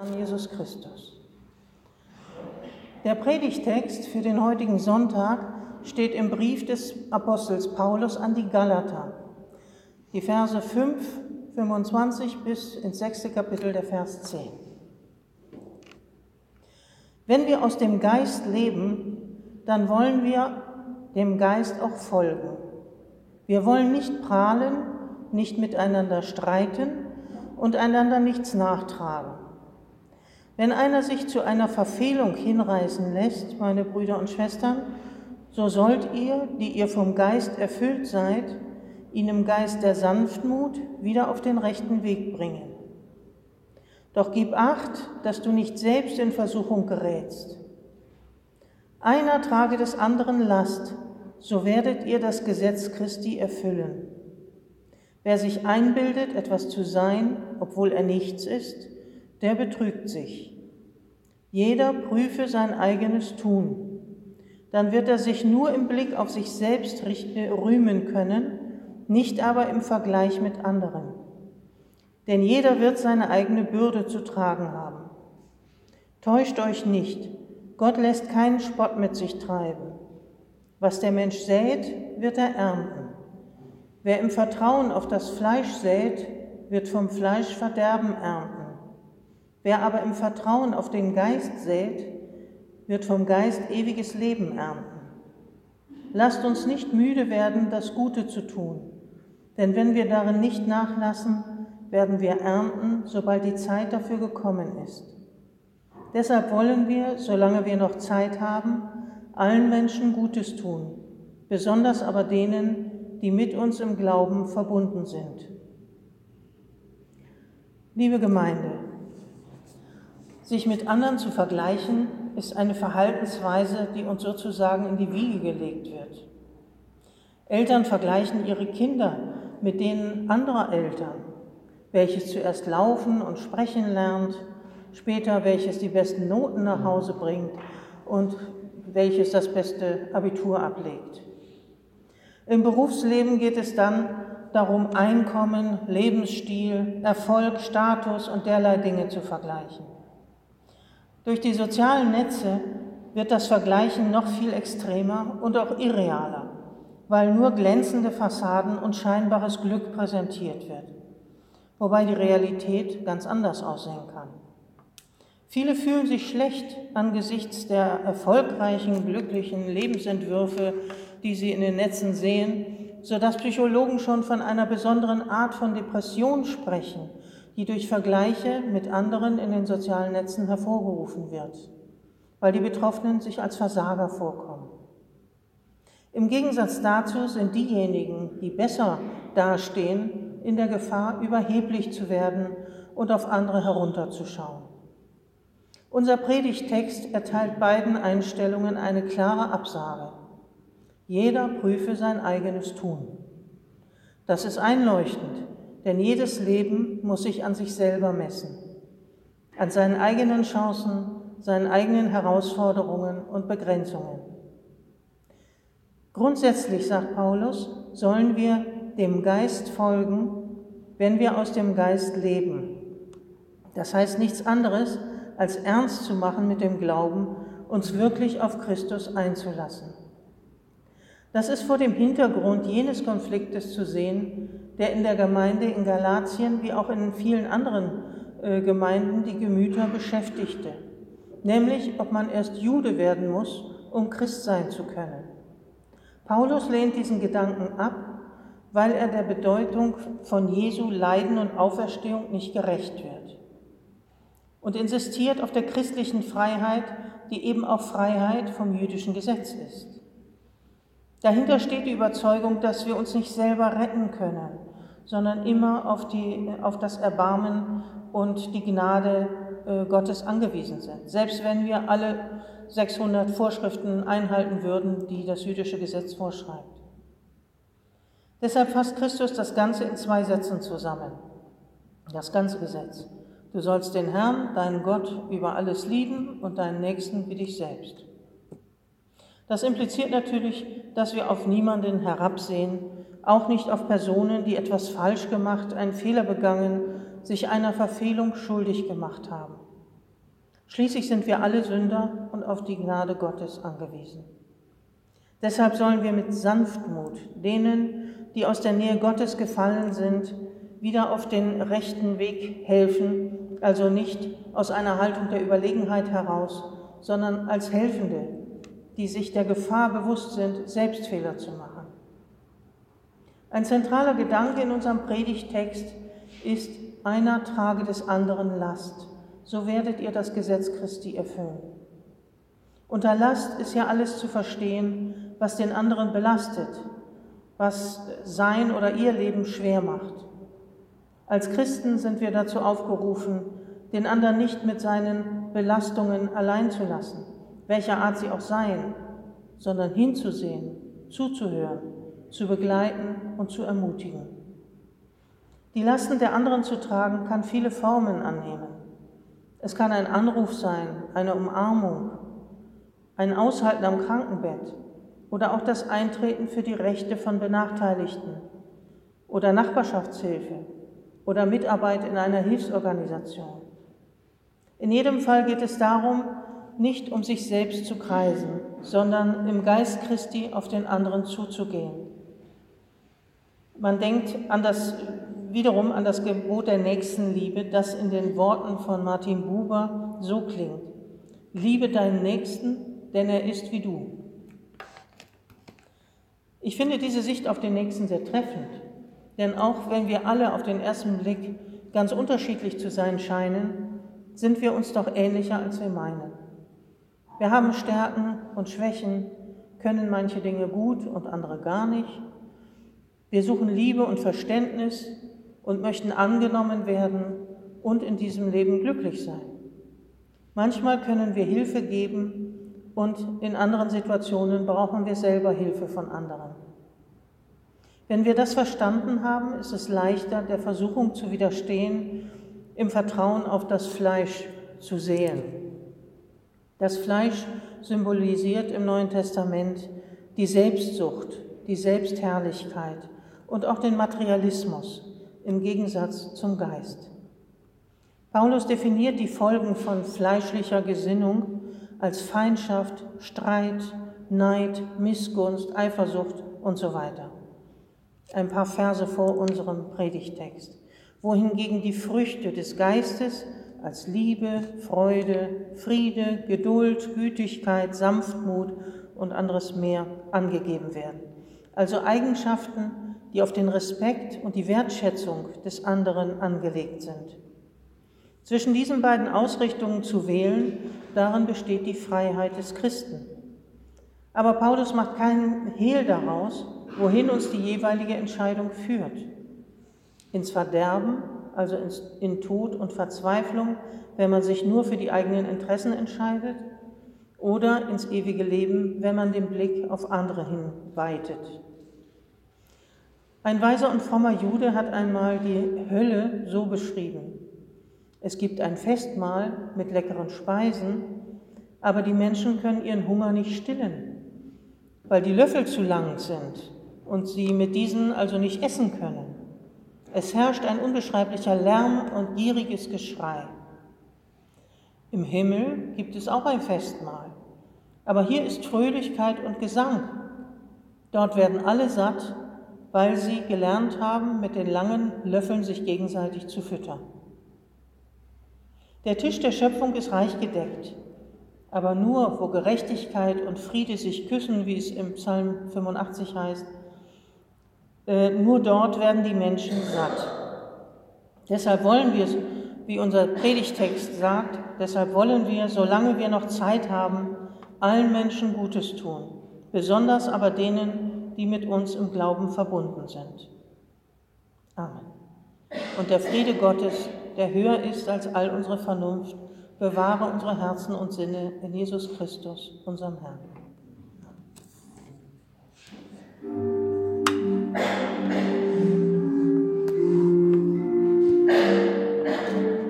an Jesus Christus. Der Predigtext für den heutigen Sonntag steht im Brief des Apostels Paulus an die Galater. Die Verse 5, 25 bis ins sechste Kapitel der Vers 10. Wenn wir aus dem Geist leben, dann wollen wir dem Geist auch folgen. Wir wollen nicht prahlen, nicht miteinander streiten und einander nichts nachtragen. Wenn einer sich zu einer Verfehlung hinreißen lässt, meine Brüder und Schwestern, so sollt ihr, die ihr vom Geist erfüllt seid, ihn im Geist der Sanftmut wieder auf den rechten Weg bringen. Doch gib acht, dass du nicht selbst in Versuchung gerätst. Einer trage des anderen Last, so werdet ihr das Gesetz Christi erfüllen. Wer sich einbildet, etwas zu sein, obwohl er nichts ist, der betrügt sich. Jeder prüfe sein eigenes Tun. Dann wird er sich nur im Blick auf sich selbst äh, rühmen können, nicht aber im Vergleich mit anderen. Denn jeder wird seine eigene Bürde zu tragen haben. Täuscht euch nicht, Gott lässt keinen Spott mit sich treiben. Was der Mensch sät, wird er ernten. Wer im Vertrauen auf das Fleisch sät, wird vom Fleisch Verderben ernten. Wer aber im Vertrauen auf den Geist sät, wird vom Geist ewiges Leben ernten. Lasst uns nicht müde werden, das Gute zu tun, denn wenn wir darin nicht nachlassen, werden wir ernten, sobald die Zeit dafür gekommen ist. Deshalb wollen wir, solange wir noch Zeit haben, allen Menschen Gutes tun, besonders aber denen, die mit uns im Glauben verbunden sind. Liebe Gemeinde, sich mit anderen zu vergleichen, ist eine Verhaltensweise, die uns sozusagen in die Wiege gelegt wird. Eltern vergleichen ihre Kinder mit denen anderer Eltern, welches zuerst laufen und sprechen lernt, später welches die besten Noten nach Hause bringt und welches das beste Abitur ablegt. Im Berufsleben geht es dann darum, Einkommen, Lebensstil, Erfolg, Status und derlei Dinge zu vergleichen. Durch die sozialen Netze wird das Vergleichen noch viel extremer und auch irrealer, weil nur glänzende Fassaden und scheinbares Glück präsentiert wird, wobei die Realität ganz anders aussehen kann. Viele fühlen sich schlecht angesichts der erfolgreichen, glücklichen Lebensentwürfe, die sie in den Netzen sehen, sodass Psychologen schon von einer besonderen Art von Depression sprechen die durch Vergleiche mit anderen in den sozialen Netzen hervorgerufen wird, weil die Betroffenen sich als Versager vorkommen. Im Gegensatz dazu sind diejenigen, die besser dastehen, in der Gefahr, überheblich zu werden und auf andere herunterzuschauen. Unser Predigtext erteilt beiden Einstellungen eine klare Absage. Jeder prüfe sein eigenes Tun. Das ist einleuchtend, denn jedes Leben muss sich an sich selber messen, an seinen eigenen Chancen, seinen eigenen Herausforderungen und Begrenzungen. Grundsätzlich, sagt Paulus, sollen wir dem Geist folgen, wenn wir aus dem Geist leben. Das heißt nichts anderes, als ernst zu machen mit dem Glauben, uns wirklich auf Christus einzulassen. Das ist vor dem Hintergrund jenes Konfliktes zu sehen, der in der Gemeinde in Galatien wie auch in vielen anderen äh, Gemeinden die Gemüter beschäftigte, nämlich ob man erst Jude werden muss, um Christ sein zu können. Paulus lehnt diesen Gedanken ab, weil er der Bedeutung von Jesu Leiden und Auferstehung nicht gerecht wird und insistiert auf der christlichen Freiheit, die eben auch Freiheit vom jüdischen Gesetz ist. Dahinter steht die Überzeugung, dass wir uns nicht selber retten können, sondern immer auf, die, auf das Erbarmen und die Gnade äh, Gottes angewiesen sind. Selbst wenn wir alle 600 Vorschriften einhalten würden, die das jüdische Gesetz vorschreibt. Deshalb fasst Christus das Ganze in zwei Sätzen zusammen. Das ganze Gesetz. Du sollst den Herrn, deinen Gott, über alles lieben und deinen Nächsten wie dich selbst. Das impliziert natürlich, dass wir auf niemanden herabsehen, auch nicht auf Personen, die etwas falsch gemacht, einen Fehler begangen, sich einer Verfehlung schuldig gemacht haben. Schließlich sind wir alle Sünder und auf die Gnade Gottes angewiesen. Deshalb sollen wir mit Sanftmut denen, die aus der Nähe Gottes gefallen sind, wieder auf den rechten Weg helfen, also nicht aus einer Haltung der Überlegenheit heraus, sondern als Helfende, die sich der Gefahr bewusst sind, Selbstfehler zu machen. Ein zentraler Gedanke in unserem Predigtext ist, einer trage des anderen Last, so werdet ihr das Gesetz Christi erfüllen. Unter Last ist ja alles zu verstehen, was den anderen belastet, was sein oder ihr Leben schwer macht. Als Christen sind wir dazu aufgerufen, den anderen nicht mit seinen Belastungen allein zu lassen, welcher Art sie auch seien, sondern hinzusehen, zuzuhören, zu begleiten und zu ermutigen. Die Lasten der anderen zu tragen kann viele Formen annehmen. Es kann ein Anruf sein, eine Umarmung, ein Aushalten am Krankenbett oder auch das Eintreten für die Rechte von Benachteiligten oder Nachbarschaftshilfe oder Mitarbeit in einer Hilfsorganisation. In jedem Fall geht es darum, nicht um sich selbst zu kreisen, sondern im Geist Christi auf den anderen zuzugehen. Man denkt an das, wiederum an das Gebot der Nächstenliebe, das in den Worten von Martin Buber so klingt. Liebe deinen Nächsten, denn er ist wie du. Ich finde diese Sicht auf den Nächsten sehr treffend. Denn auch wenn wir alle auf den ersten Blick ganz unterschiedlich zu sein scheinen, sind wir uns doch ähnlicher, als wir meinen. Wir haben Stärken und Schwächen, können manche Dinge gut und andere gar nicht. Wir suchen Liebe und Verständnis und möchten angenommen werden und in diesem Leben glücklich sein. Manchmal können wir Hilfe geben und in anderen Situationen brauchen wir selber Hilfe von anderen. Wenn wir das verstanden haben, ist es leichter, der Versuchung zu widerstehen, im Vertrauen auf das Fleisch zu sehen. Das Fleisch symbolisiert im Neuen Testament die Selbstsucht, die Selbstherrlichkeit und auch den Materialismus im Gegensatz zum Geist. Paulus definiert die Folgen von fleischlicher Gesinnung als Feindschaft, Streit, Neid, Missgunst, Eifersucht und so weiter ein paar Verse vor unserem Predigtext, wohingegen die Früchte des Geistes als Liebe, Freude, Friede, Geduld, Gütigkeit, Sanftmut und anderes mehr angegeben werden. Also Eigenschaften, die auf den Respekt und die Wertschätzung des anderen angelegt sind. Zwischen diesen beiden Ausrichtungen zu wählen, darin besteht die Freiheit des Christen. Aber Paulus macht keinen Hehl daraus, wohin uns die jeweilige Entscheidung führt. Ins Verderben, also in Tod und Verzweiflung, wenn man sich nur für die eigenen Interessen entscheidet, oder ins ewige Leben, wenn man den Blick auf andere hin weitet. Ein weiser und frommer Jude hat einmal die Hölle so beschrieben. Es gibt ein Festmahl mit leckeren Speisen, aber die Menschen können ihren Hunger nicht stillen, weil die Löffel zu lang sind und sie mit diesen also nicht essen können. Es herrscht ein unbeschreiblicher Lärm und gieriges Geschrei. Im Himmel gibt es auch ein Festmahl, aber hier ist Fröhlichkeit und Gesang. Dort werden alle satt, weil sie gelernt haben, mit den langen Löffeln sich gegenseitig zu füttern. Der Tisch der Schöpfung ist reich gedeckt, aber nur wo Gerechtigkeit und Friede sich küssen, wie es im Psalm 85 heißt, äh, nur dort werden die Menschen satt. Deshalb wollen wir, wie unser Predigtext sagt, deshalb wollen wir, solange wir noch Zeit haben, allen Menschen Gutes tun, besonders aber denen, die mit uns im Glauben verbunden sind. Amen. Und der Friede Gottes, der höher ist als all unsere Vernunft, bewahre unsere Herzen und Sinne in Jesus Christus, unserem Herrn.